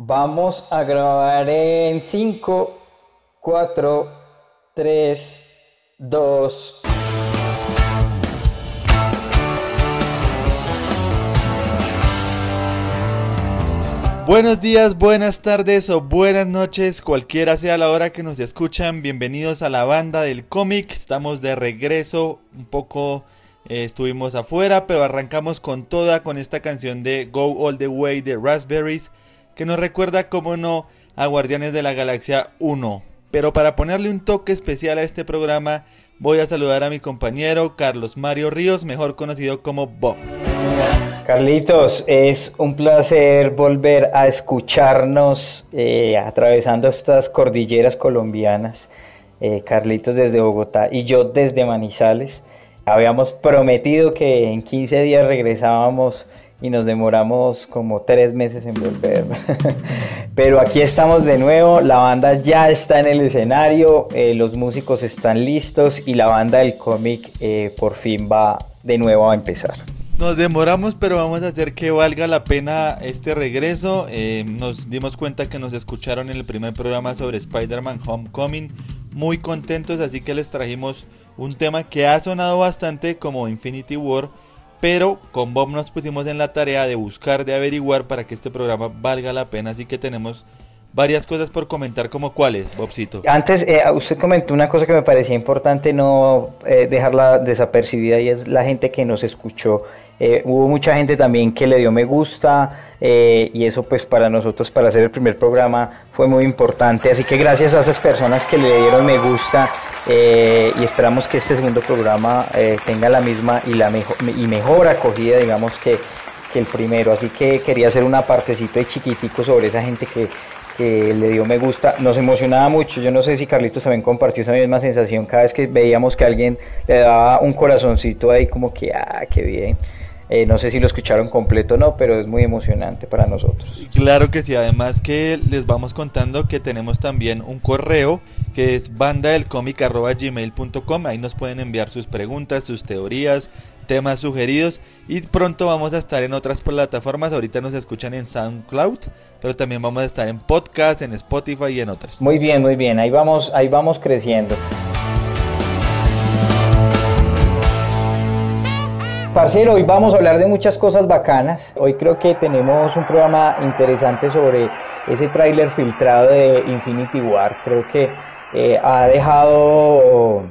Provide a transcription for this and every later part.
Vamos a grabar en 5, 4, 3, 2. Buenos días, buenas tardes o buenas noches, cualquiera sea la hora que nos escuchan. Bienvenidos a la banda del cómic. Estamos de regreso, un poco eh, estuvimos afuera, pero arrancamos con toda con esta canción de Go All the Way de Raspberries que nos recuerda, como no, a Guardianes de la Galaxia 1. Pero para ponerle un toque especial a este programa, voy a saludar a mi compañero Carlos Mario Ríos, mejor conocido como Bob. Carlitos, es un placer volver a escucharnos eh, atravesando estas cordilleras colombianas. Eh, Carlitos desde Bogotá y yo desde Manizales. Habíamos prometido que en 15 días regresábamos y nos demoramos como tres meses en volver. Pero aquí estamos de nuevo, la banda ya está en el escenario, eh, los músicos están listos y la banda del cómic eh, por fin va de nuevo a empezar. Nos demoramos, pero vamos a hacer que valga la pena este regreso. Eh, nos dimos cuenta que nos escucharon en el primer programa sobre Spider-Man Homecoming. Muy contentos, así que les trajimos un tema que ha sonado bastante como Infinity War pero con Bob nos pusimos en la tarea de buscar, de averiguar para que este programa valga la pena, así que tenemos varias cosas por comentar, como cuáles, Bobcito. Antes, eh, usted comentó una cosa que me parecía importante no eh, dejarla desapercibida y es la gente que nos escuchó. Eh, hubo mucha gente también que le dio me gusta y eso pues para nosotros, para hacer el primer programa, fue muy importante. Así que gracias a esas personas que le dieron me gusta eh, y esperamos que este segundo programa eh, tenga la misma y, la mejor, y mejor acogida, digamos, que, que, el primero. Así que quería hacer una partecita de chiquitico sobre esa gente que, que le dio me gusta. Nos emocionaba mucho. Yo no sé si Carlitos también compartió esa misma sensación cada vez que veíamos que alguien le daba un corazoncito ahí, como que, ah, qué bien. Eh, no sé si lo escucharon completo o no, pero es muy emocionante para nosotros. Claro que sí, además que les vamos contando que tenemos también un correo que es bandadelcomic.gmail.com, ahí nos pueden enviar sus preguntas, sus teorías, temas sugeridos y pronto vamos a estar en otras plataformas, ahorita nos escuchan en SoundCloud, pero también vamos a estar en podcast, en Spotify y en otras. Muy bien, muy bien, ahí vamos, ahí vamos creciendo. Parcero, hoy vamos a hablar de muchas cosas bacanas. Hoy creo que tenemos un programa interesante sobre ese tráiler filtrado de Infinity War. Creo que eh, ha dejado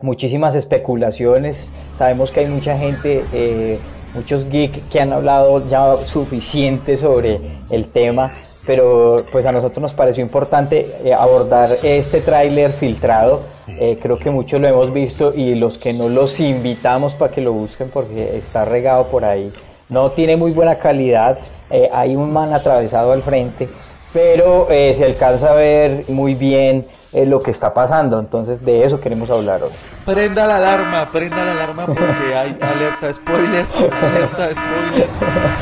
muchísimas especulaciones. Sabemos que hay mucha gente, eh, muchos geeks que han hablado ya suficiente sobre el tema, pero pues a nosotros nos pareció importante eh, abordar este tráiler filtrado eh, creo que muchos lo hemos visto y los que no los invitamos para que lo busquen porque está regado por ahí. No tiene muy buena calidad, eh, hay un man atravesado al frente, pero se alcanza a ver muy bien lo que está pasando. Entonces de eso queremos hablar hoy. Prenda la alarma, prenda la alarma porque hay alerta spoiler, alerta spoiler.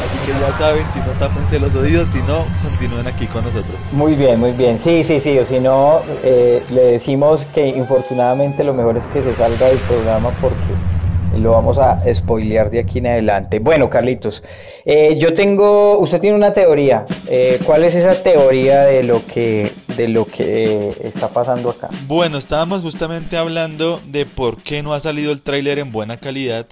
Así que ya saben, si no tápense los oídos, si no, continúen aquí con nosotros. Muy bien, muy bien. Sí, sí, sí. O si no, eh, le decimos que infortunadamente lo mejor es que se salga del programa porque lo vamos a spoilear de aquí en adelante. Bueno, Carlitos, eh, yo tengo, usted tiene una teoría. Eh, ¿Cuál es esa teoría de lo que, de lo que está pasando acá? Bueno, estábamos justamente hablando de por qué no ha salido el tráiler en buena calidad.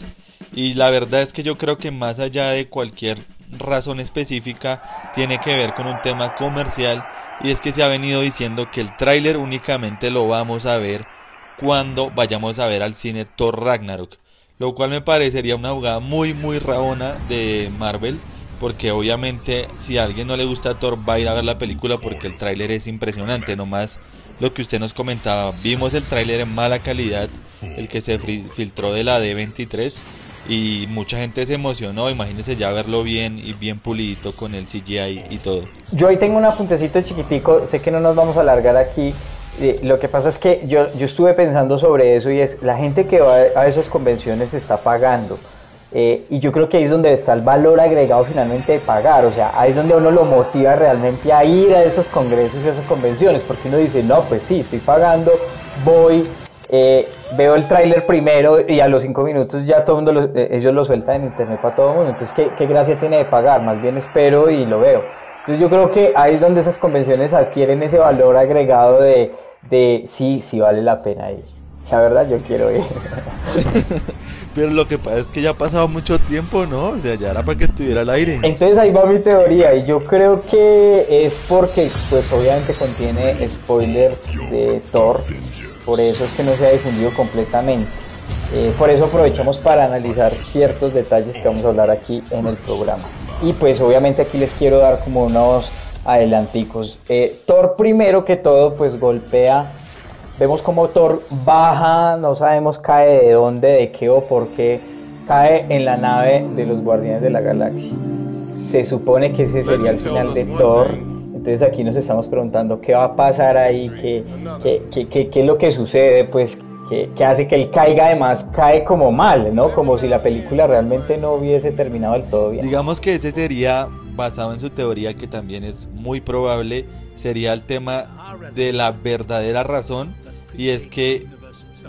Y la verdad es que yo creo que más allá de cualquier razón específica, tiene que ver con un tema comercial. Y es que se ha venido diciendo que el tráiler únicamente lo vamos a ver cuando vayamos a ver al cine Thor Ragnarok lo cual me parecería una jugada muy muy rabona de Marvel porque obviamente si a alguien no le gusta Thor va a ir a ver la película porque el tráiler es impresionante, nomás lo que usted nos comentaba, vimos el tráiler en mala calidad, el que se filtró de la D23 y mucha gente se emocionó, imagínese ya verlo bien y bien pulidito con el CGI y todo. Yo ahí tengo un apuntecito chiquitico, sé que no nos vamos a alargar aquí, lo que pasa es que yo, yo estuve pensando sobre eso y es la gente que va a esas convenciones está pagando. Eh, y yo creo que ahí es donde está el valor agregado finalmente de pagar, o sea, ahí es donde uno lo motiva realmente a ir a esos congresos y a esas convenciones, porque uno dice, no, pues sí, estoy pagando, voy, eh, veo el tráiler primero y a los cinco minutos ya todo el mundo, eh, ellos lo sueltan en internet para todo el mundo, entonces ¿qué, ¿qué gracia tiene de pagar? Más bien espero y lo veo. Entonces yo creo que ahí es donde esas convenciones adquieren ese valor agregado de, de sí, sí vale la pena ir. La verdad yo quiero ir. Pero lo que pasa es que ya ha pasado mucho tiempo, ¿no? O sea, ya era para que estuviera al aire. Entonces ahí va mi teoría y yo creo que es porque pues obviamente contiene spoilers de Thor, por eso es que no se ha difundido completamente. Eh, por eso aprovechamos para analizar ciertos detalles que vamos a hablar aquí en el programa. Y pues obviamente aquí les quiero dar como unos adelanticos. Eh, Thor primero que todo pues golpea Vemos como Thor baja, no sabemos cae de dónde, de qué o por qué, cae en la nave de los Guardianes de la Galaxia. Se supone que ese sería el final de Thor. Entonces aquí nos estamos preguntando qué va a pasar ahí, qué, qué, qué, qué es lo que sucede, pues que, hace que él caiga además, cae como mal, ¿no? Como si la película realmente no hubiese terminado del todo bien. Digamos que ese sería, basado en su teoría, que también es muy probable, sería el tema de la verdadera razón y es que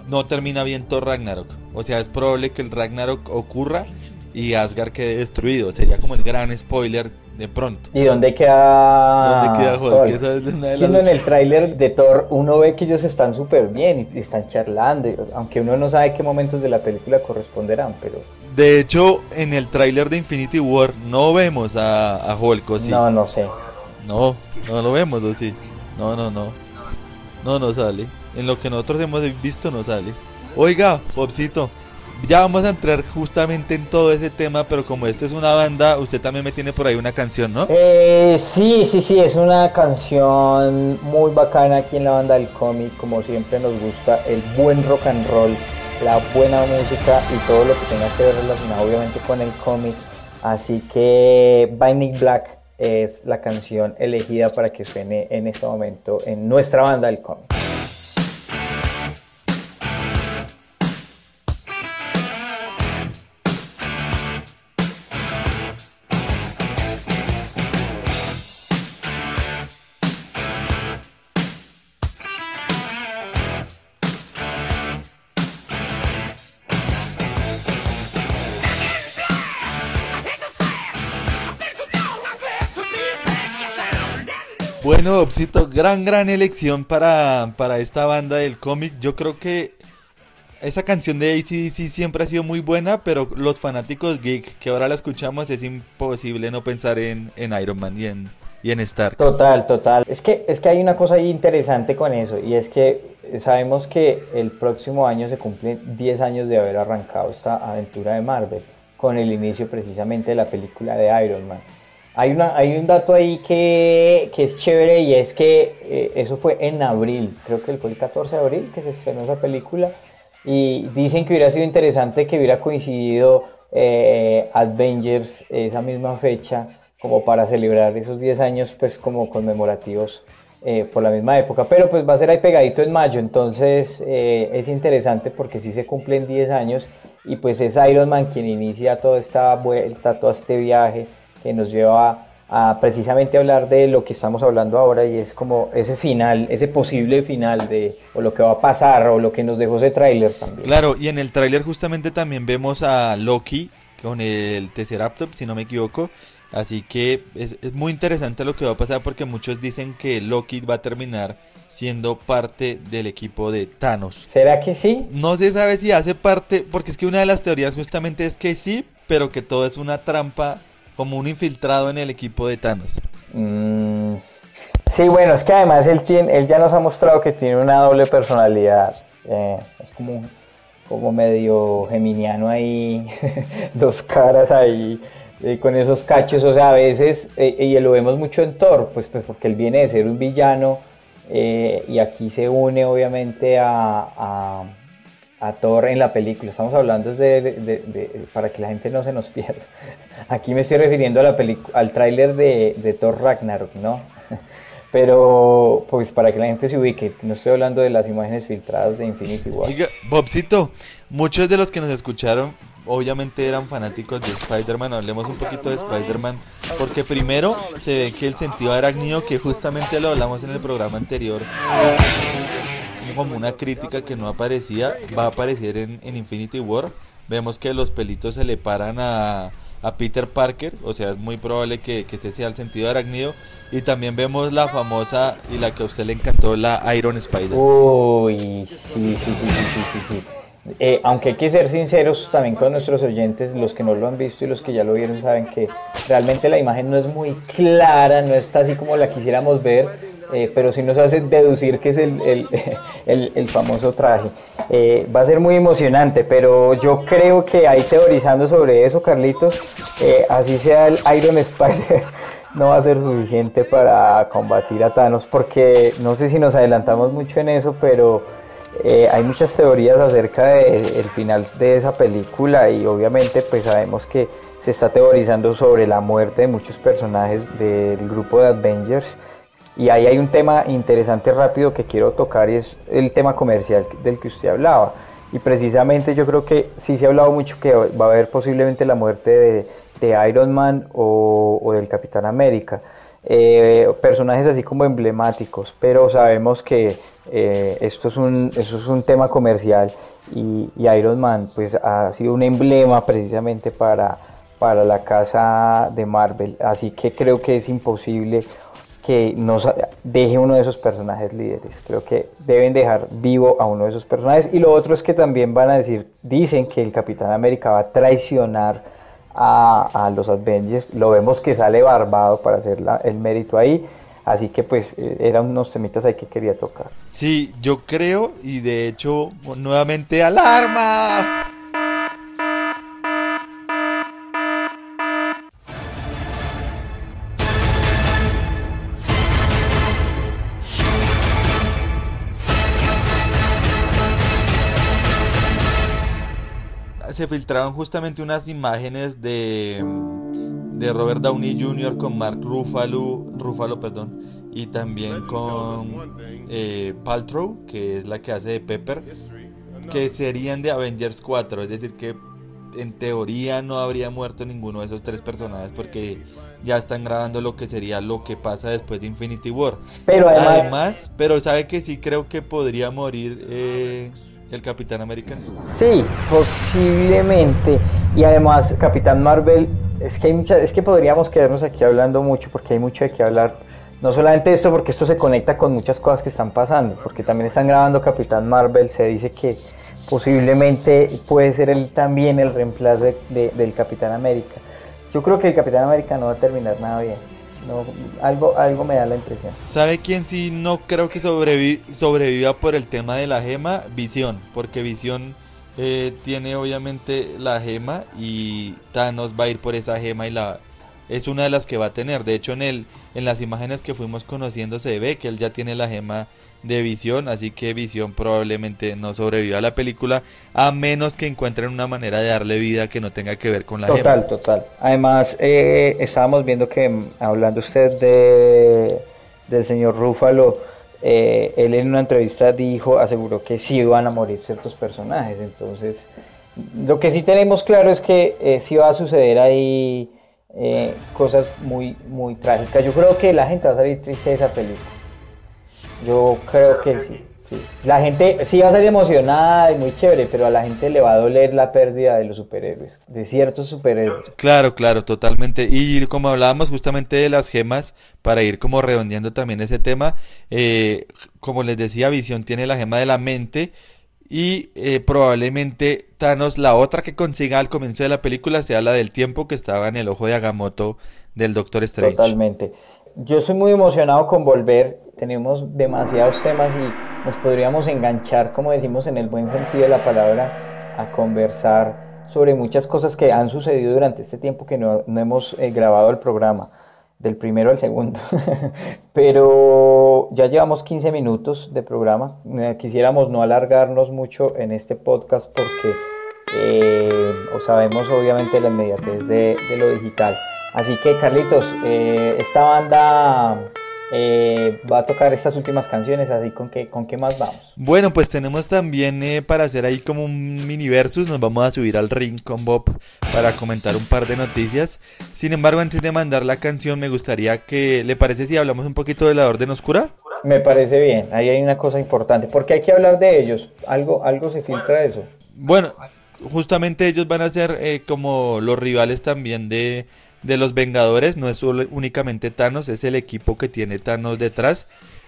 no termina bien Thor Ragnarok. O sea, es probable que el Ragnarok ocurra y Asgard quede destruido. Sería como el gran spoiler de pronto. ¿Y dónde queda? ¿Dónde queda Hulk? En el tráiler de Thor uno ve que ellos están súper bien y están charlando, aunque uno no sabe qué momentos de la película corresponderán, pero... De hecho, en el tráiler de Infinity War no vemos a, a Hulk, ¿o sí? No, no sé. No, no lo vemos, ¿o sí? No, no, no. No, no sale. En lo que nosotros hemos visto no sale. Oiga, Popcito, ya vamos a entrar justamente en todo ese tema, pero como esta es una banda, usted también me tiene por ahí una canción, ¿no? Eh, sí, sí, sí, es una canción muy bacana aquí en la banda del cómic, como siempre nos gusta el buen rock and roll, la buena música y todo lo que tenga que ver relacionado obviamente con el cómic. Así que Binding Black es la canción elegida para que suene en este momento en nuestra banda del cómic. Bueno, Opsito, gran, gran elección para, para esta banda del cómic. Yo creo que esa canción de ACDC siempre ha sido muy buena, pero los fanáticos geek que ahora la escuchamos es imposible no pensar en, Iron Man y en, y en Stark. Total, total. Es que, es que hay una cosa interesante con eso, y es que sabemos que el próximo año se cumplen 10 años de haber arrancado esta aventura de Marvel, con el inicio precisamente de la película de Iron Man. Hay, una, hay un dato ahí que, que es chévere y es que eh, eso fue en abril, creo que fue el 14 de abril que se estrenó esa película y dicen que hubiera sido interesante que hubiera coincidido eh, Avengers esa misma fecha como para celebrar esos 10 años pues como conmemorativos eh, por la misma época, pero pues va a ser ahí pegadito en mayo, entonces es interesante porque sí se cumplen 10 años y pues es Iron Man quien inicia toda esta vuelta, todo este viaje que nos lleva a, precisamente hablar de lo que estamos hablando ahora y es como ese final, ese posible final de o lo que va a pasar o lo que nos dejó ese tráiler también. Claro, y en el tráiler justamente también vemos a Loki con el Tesseractop, si no me equivoco. Así que es, es muy interesante lo que va a pasar porque muchos dicen que Loki va a terminar siendo parte del equipo de Thanos. ¿Será que sí? No se sabe si hace parte, porque es que una de las teorías justamente es que sí, pero que todo es una trampa como un infiltrado en el equipo de Thanos. Mm, sí, bueno, es que además él, tiene, él ya nos ha mostrado que tiene una doble personalidad. Eh, es como, como medio geminiano ahí, dos caras ahí. Eh, con esos cachos, o sea, a veces, eh, y lo vemos mucho en Thor, pues, pues porque él viene de ser un villano y aquí se une obviamente a a Thor en la película. Estamos hablando de, para que la gente no se nos pierda. Aquí me estoy refiriendo a la al tráiler de, Thor Ragnarok, ¿no? Pero pues para que la gente se ubique, no estoy hablando de las imágenes filtradas de Infinity War. Bobcito, muchos de los que nos escucharon obviamente eran fanáticos de Spider-Man. Hablemos un poquito de Spider-Man. Porque primero se ve que el sentido arácnido, que justamente lo hablamos en el programa anterior, como una crítica que no aparecía, va a aparecer en, Infinity War. Vemos que los pelitos se le paran a, a Peter Parker, o sea, es muy probable que, que ese sea el sentido de arácnido. Y también vemos la famosa y la que a usted le encantó, la Iron Spider. Uy, sí, sí, sí, sí, sí, sí. Eh, aunque hay que ser sinceros también con nuestros oyentes, los que no lo han visto y los que ya lo vieron saben que realmente la imagen no es muy clara, no está así como la quisiéramos ver, eh, pero sí nos hace deducir que es el, el, el, famoso traje. Eh, va a ser muy emocionante, pero yo creo que ahí teorizando sobre eso, Carlitos, así sea el Iron Spider no va a ser suficiente para combatir a Thanos, porque no sé si nos adelantamos mucho en eso, pero eh, hay muchas teorías acerca del final de esa película y obviamente pues sabemos que se está teorizando sobre la muerte de muchos personajes del grupo de Avengers. Y ahí hay un tema interesante rápido que quiero tocar y es el tema comercial del que usted hablaba. Y precisamente yo creo que sí se ha hablado mucho que va a haber posiblemente la muerte de, Iron Man o, del Capitán América. Eh, personajes así como emblemáticos, pero sabemos que eh, esto, es un, es un tema comercial y, Iron Man pues ha sido un emblema precisamente para, para la casa de Marvel, así que creo que es imposible que nos deje uno de esos personajes líderes. Creo que deben dejar vivo a uno de esos personajes. Y lo otro es que también van a decir, dicen que el Capitán América va a traicionar a, los Avengers. Lo vemos que sale barbado para hacer el mérito ahí. Así que pues eh, eran unos temitas ahí que quería tocar. Sí, yo creo y de hecho nuevamente alarma. Se filtraron justamente unas imágenes de, de Robert Downey Jr. con Mark Ruffalo, Ruffalo perdón, y también con eh, Paltrow, que es la que hace de Pepper, que serían de Avengers 4, es decir que en teoría no habría muerto ninguno de esos tres personajes porque ya están grabando lo que sería lo que pasa después de Infinity War. Pero además, pero sabe que sí creo que podría morir eh, el Capitán América? Sí, posiblemente. Y además, Capitán Marvel, es que hay mucha, es que podríamos quedarnos aquí hablando mucho porque hay mucho de qué hablar. No solamente esto, porque esto se conecta con muchas cosas que están pasando, porque también están grabando Capitán Marvel, se dice que posiblemente puede ser él también el reemplazo del Capitán América. Yo creo que el Capitán América no va a terminar nada bien. No, algo, algo me da la impresión. ¿Sabe quién sí no creo que sobreviva por el tema de la gema? Visión, porque Visión eh, tiene obviamente la gema y Thanos va a ir por esa gema y la es una de las que va a tener. De hecho, en el en las imágenes que fuimos conociendo se ve que él ya tiene la gema de Visión, así que Visión probablemente no sobreviva a la película, a menos que encuentren una manera de darle vida que no tenga que ver con la Total, total. Además, eh, estábamos viendo que, mm, hablando usted de, del señor Rúfalo, eh, él en una entrevista dijo, aseguró que sí iban a morir ciertos personajes, entonces, lo que sí tenemos claro es que eh, sí va a suceder ahí cosas muy, muy trágicas. Yo creo que la gente va a salir triste de esa película. Yo creo que sí, La gente sí va a ser emocionada y muy chévere, pero a la gente le va a doler la pérdida de los superhéroes, de ciertos superhéroes. Claro, claro, totalmente. Y como hablábamos justamente de las gemas, para ir como redondeando también ese tema, eh, como les decía, Visión tiene la gema de la mente. Y eh, probablemente Thanos, la otra que consiga al comienzo de la película, sea la del tiempo que estaba en el ojo de Agamotto del Doctor Strange. Totalmente. Yo soy muy emocionado con volver tenemos demasiados temas y nos podríamos enganchar, como decimos en el buen sentido de la palabra, a conversar sobre muchas cosas que han sucedido durante este tiempo que no, hemos eh, grabado el programa, del primero al segundo. Pero ya llevamos 15 minutos de programa. Eh, quisiéramos no alargarnos mucho en este podcast porque eh, sabemos obviamente la inmediatez de, lo digital. Así que Carlitos, esta banda eh, va a tocar estas últimas canciones, así con qué, con qué más vamos. Bueno, pues tenemos también eh, para hacer ahí como un mini versus, nos vamos a subir al ring con Bob para comentar un par de noticias. Sin embargo, antes de mandar la canción, me gustaría que, ¿le parece si hablamos un poquito de la Orden Oscura? Me parece bien, ahí hay una cosa importante, porque hay que hablar de ellos, algo, algo se filtra de eso. Bueno, justamente ellos van a ser eh, como los rivales también de, de los Vengadores. No es solo, únicamente Thanos, es el equipo que tiene Thanos detrás.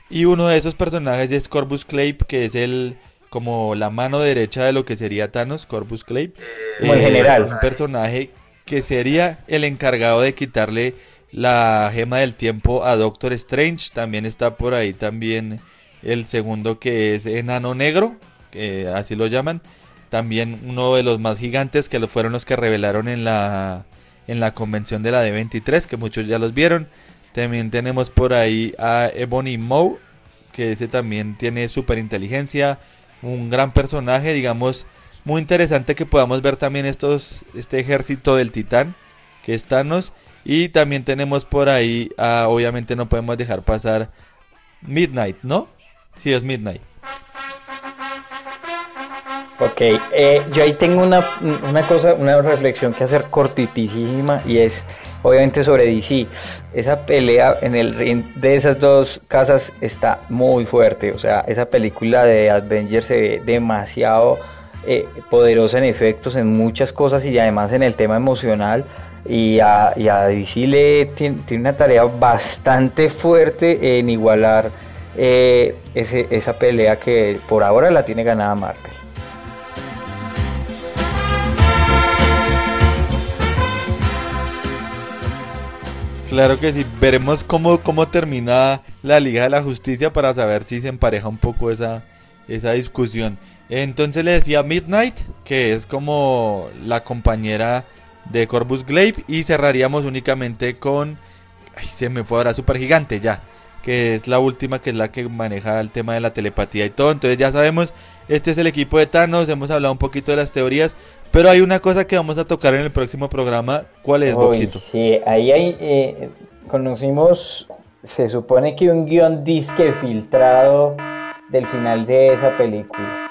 Y uno de esos personajes es Corvus Clave, que es el como la mano derecha de lo que sería Thanos, Corvus Clave. Como el eh, general. Un personaje que sería el encargado de quitarle la gema del tiempo a Doctor Strange. También está por ahí también el segundo que es Enano Negro, así lo llaman. También uno de los más gigantes que fueron los que revelaron en la, en la convención de la D23, que muchos ya los vieron. También tenemos por ahí a Ebony Moe, que ese también tiene super inteligencia, un gran personaje, digamos, muy interesante que podamos ver también estos, este ejército del titán, que es Thanos. Y también tenemos por ahí, obviamente no podemos dejar pasar Midnight, ¿no? Sí, es Midnight. Ok, eh, yo ahí tengo una, cosa, una reflexión que hacer cortitísima y es obviamente sobre DC. Esa pelea en el ring de esas dos casas está muy fuerte, o sea, esa película de Avengers se ve demasiado eh, poderosa en efectos, en muchas cosas y además en el tema emocional. Y a, y a DC le tiene, una tarea bastante fuerte en igualar eh, esa pelea que por ahora la tiene ganada Marvel. Claro que sí, veremos cómo, cómo termina la Liga de la Justicia para saber si se empareja un poco esa, esa discusión. Entonces le decía Midnight, que es como la compañera de Corvus Glaive, y cerraríamos únicamente con... Ay, se me fue ahora Super Gigante ya, que es la última, que es la que maneja el tema de la telepatía y todo. Entonces ya sabemos, este es el equipo de Thanos, hemos hablado un poquito de las teorías, pero hay una cosa que vamos a tocar en el próximo programa. ¿Cuál es, Boquito? Sí, ahí hay, eh, conocimos, se supone que un guion disque filtrado del final de esa película.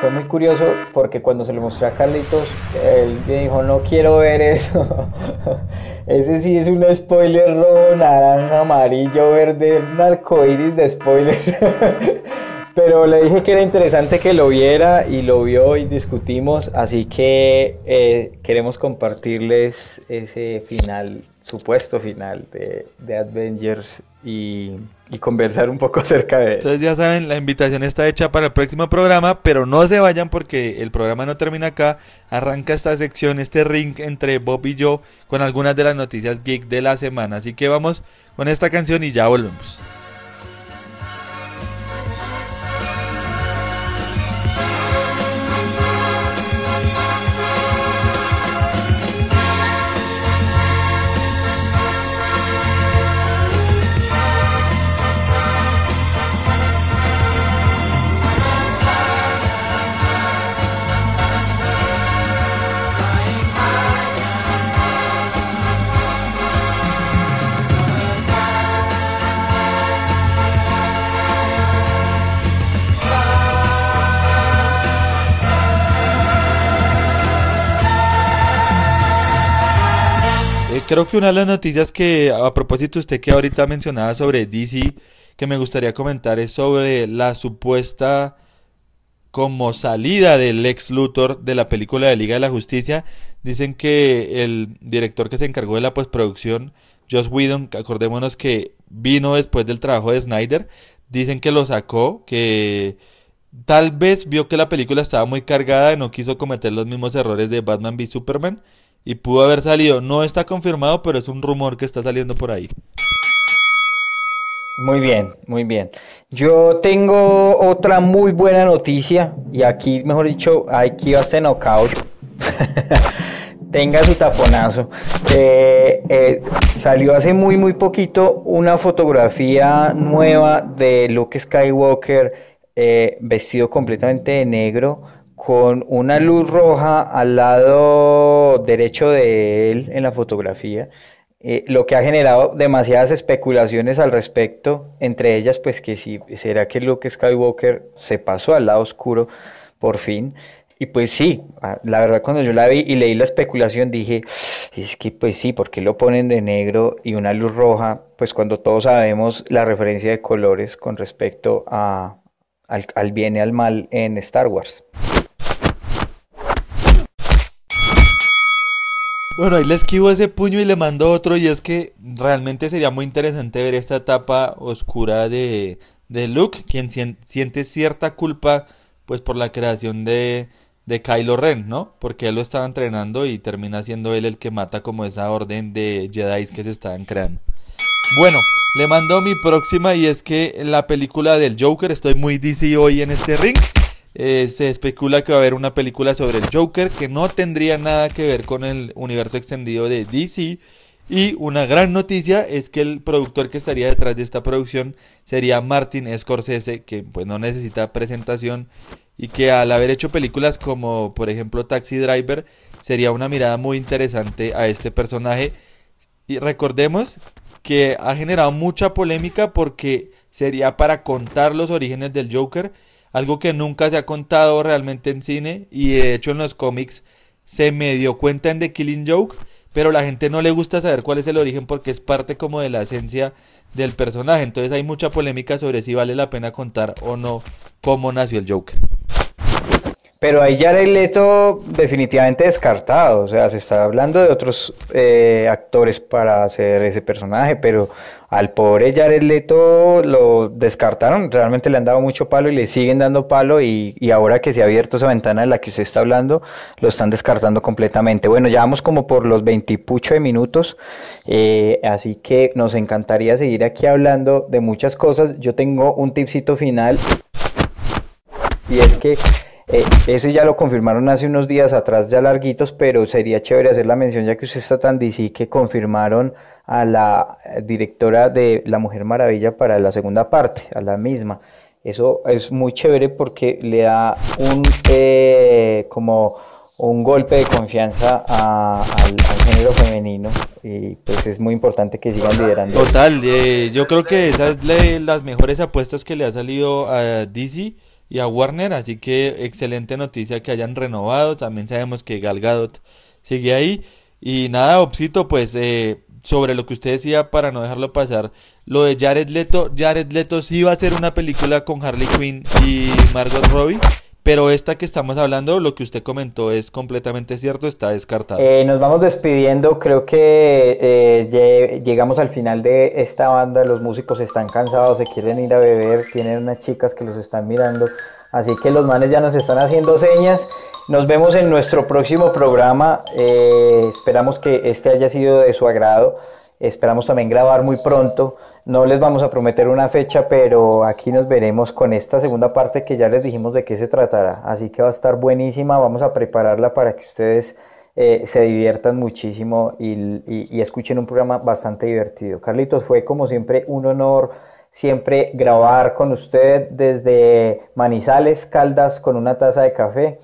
Fue muy curioso porque cuando se lo mostré a Carlitos, él me dijo, no quiero ver eso. Ese sí es un spoiler rojo, naranja, amarillo, verde, un arcoiris de spoiler. Pero le dije que era interesante que lo viera y lo vio y discutimos, así que eh, queremos compartirles ese final, supuesto final de, de Avengers y, y, conversar un poco acerca de Entonces ya saben, la invitación está hecha para el próximo programa, pero no se vayan porque el programa no termina acá. Arranca esta sección, este ring entre Bob y yo con algunas de las noticias geek de la semana. Así que vamos con esta canción y ya volvemos. Creo que una de las noticias que, a propósito, usted que ahorita mencionaba sobre DC, que me gustaría comentar es sobre la supuesta como salida del ex Luthor de la película de Liga de la Justicia. Dicen que el director que se encargó de la postproducción, Joss Whedon, acordémonos que vino después del trabajo de Snyder, dicen que lo sacó, que tal vez vio que la película estaba muy cargada y no quiso cometer los mismos errores de Batman v Superman y pudo haber salido. No está confirmado, pero es un rumor que está saliendo por ahí. Muy bien, muy bien. Yo tengo otra muy buena noticia y aquí, mejor dicho, aquí va este knockout. Tenga su taponazo. Eh, eh, salió hace muy, muy poquito una fotografía nueva de Luke Skywalker eh, vestido completamente de negro con una luz roja al lado derecho de él en la fotografía, eh, lo que ha generado demasiadas especulaciones al respecto, entre ellas pues que si será que Luke Skywalker se pasó al lado oscuro por fin. Y pues sí, la verdad cuando yo la vi y leí la especulación dije, es que pues sí, porque lo ponen de negro y una luz roja? Pues cuando todos sabemos la referencia de colores con respecto al bien y al mal en Star Wars. Bueno, ahí le esquivo ese puño y le mando otro y es que realmente sería muy interesante ver esta etapa oscura de, de Luke, quien siente cierta culpa pues por la creación de, de Kylo Ren, ¿no? Porque él lo estaba entrenando y termina siendo él el que mata como esa orden de Jedi que se estaban creando. Bueno, le mando mi próxima y es que la película del Joker, estoy muy DC hoy en este ring. Eh, se especula que va a haber una película sobre el Joker que no tendría nada que ver con el universo extendido de DC. Y una gran noticia es que el productor que estaría detrás de esta producción sería Martin Scorsese, que pues no necesita presentación y que al haber hecho películas como por ejemplo Taxi Driver sería una mirada muy interesante a este personaje. Y recordemos que ha generado mucha polémica porque sería para contar los orígenes del Joker algo que nunca se ha contado realmente en cine y de hecho en los cómics se me dio cuenta en The Killing Joke, pero la gente no le gusta saber cuál es el origen porque es parte como de la esencia del personaje, entonces hay mucha polémica sobre si vale la pena contar o no cómo nació el Joker. Pero ahí Jared Leto definitivamente descartado, o sea, se está hablando de otros eh, actores para hacer ese personaje, pero al pobre Jared Leto lo descartaron, realmente le han dado mucho palo y le siguen dando palo y, ahora que se ha abierto esa ventana de la que usted está hablando, lo están descartando completamente. Bueno, ya vamos como por los veintipucho de minutos, eh, así que nos encantaría seguir aquí hablando de muchas cosas. Yo tengo un tipcito final y es que eh, eso ya lo confirmaron hace unos días atrás, ya larguitos, pero sería chévere hacer la mención, ya que usted está tan DC, que confirmaron a la directora de La Mujer Maravilla para la segunda parte, a la misma. Eso es muy chévere porque le da un eh, como un golpe de confianza al, género femenino y pues es muy importante que sigan liderando. Total, eh, yo creo que esas es las mejores apuestas que le ha salido a DC y a Warner, así que excelente noticia que hayan renovado, también sabemos que Gal Gadot sigue ahí. Y nada, Opsito, pues eh, sobre lo que usted decía para no dejarlo pasar, lo de Jared Leto, Jared Leto sí va a ser una película con Harley Quinn y Margot Robbie, pero esta que estamos hablando, lo que usted comentó es completamente cierto, está descartado. Eh, nos vamos despidiendo, creo que eh, llegamos al final de esta banda, los músicos están cansados, se quieren ir a beber, tienen unas chicas que los están mirando, así que los manes ya nos están haciendo señas. Nos vemos en nuestro próximo programa, eh, esperamos que este haya sido de su agrado, esperamos también grabar muy pronto. No les vamos a prometer una fecha, pero aquí nos veremos con esta segunda parte que ya les dijimos de qué se tratará. Así que va a estar buenísima, vamos a prepararla para que ustedes eh, se diviertan muchísimo y, escuchen un programa bastante divertido. Carlitos, fue como siempre un honor siempre grabar con usted desde Manizales, Caldas, con una taza de café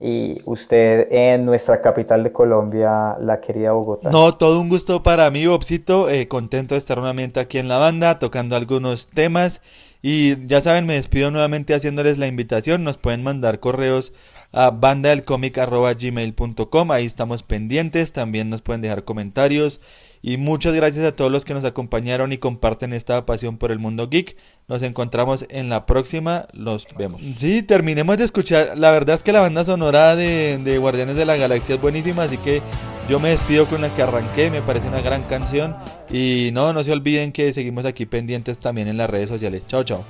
y usted en nuestra capital de Colombia, la querida Bogotá. No, todo un gusto para mí, Bobcito. Eh, contento de estar nuevamente aquí en la banda, tocando algunos temas. Y ya saben, me despido nuevamente haciéndoles la invitación. Nos pueden mandar correos a bandadelcomic.gmail.com. Ahí estamos pendientes. También nos pueden dejar comentarios. Y muchas gracias a todos los que nos acompañaron y comparten esta pasión por el mundo geek. Nos encontramos en la próxima. Los vemos. Sí, terminemos de escuchar. La verdad es que la banda sonora de, de Guardianes de la Galaxia es buenísima. Así que yo me despido con la que arranqué. Me parece una gran canción. Y no, no se olviden que seguimos aquí pendientes también en las redes sociales. Chao, chao.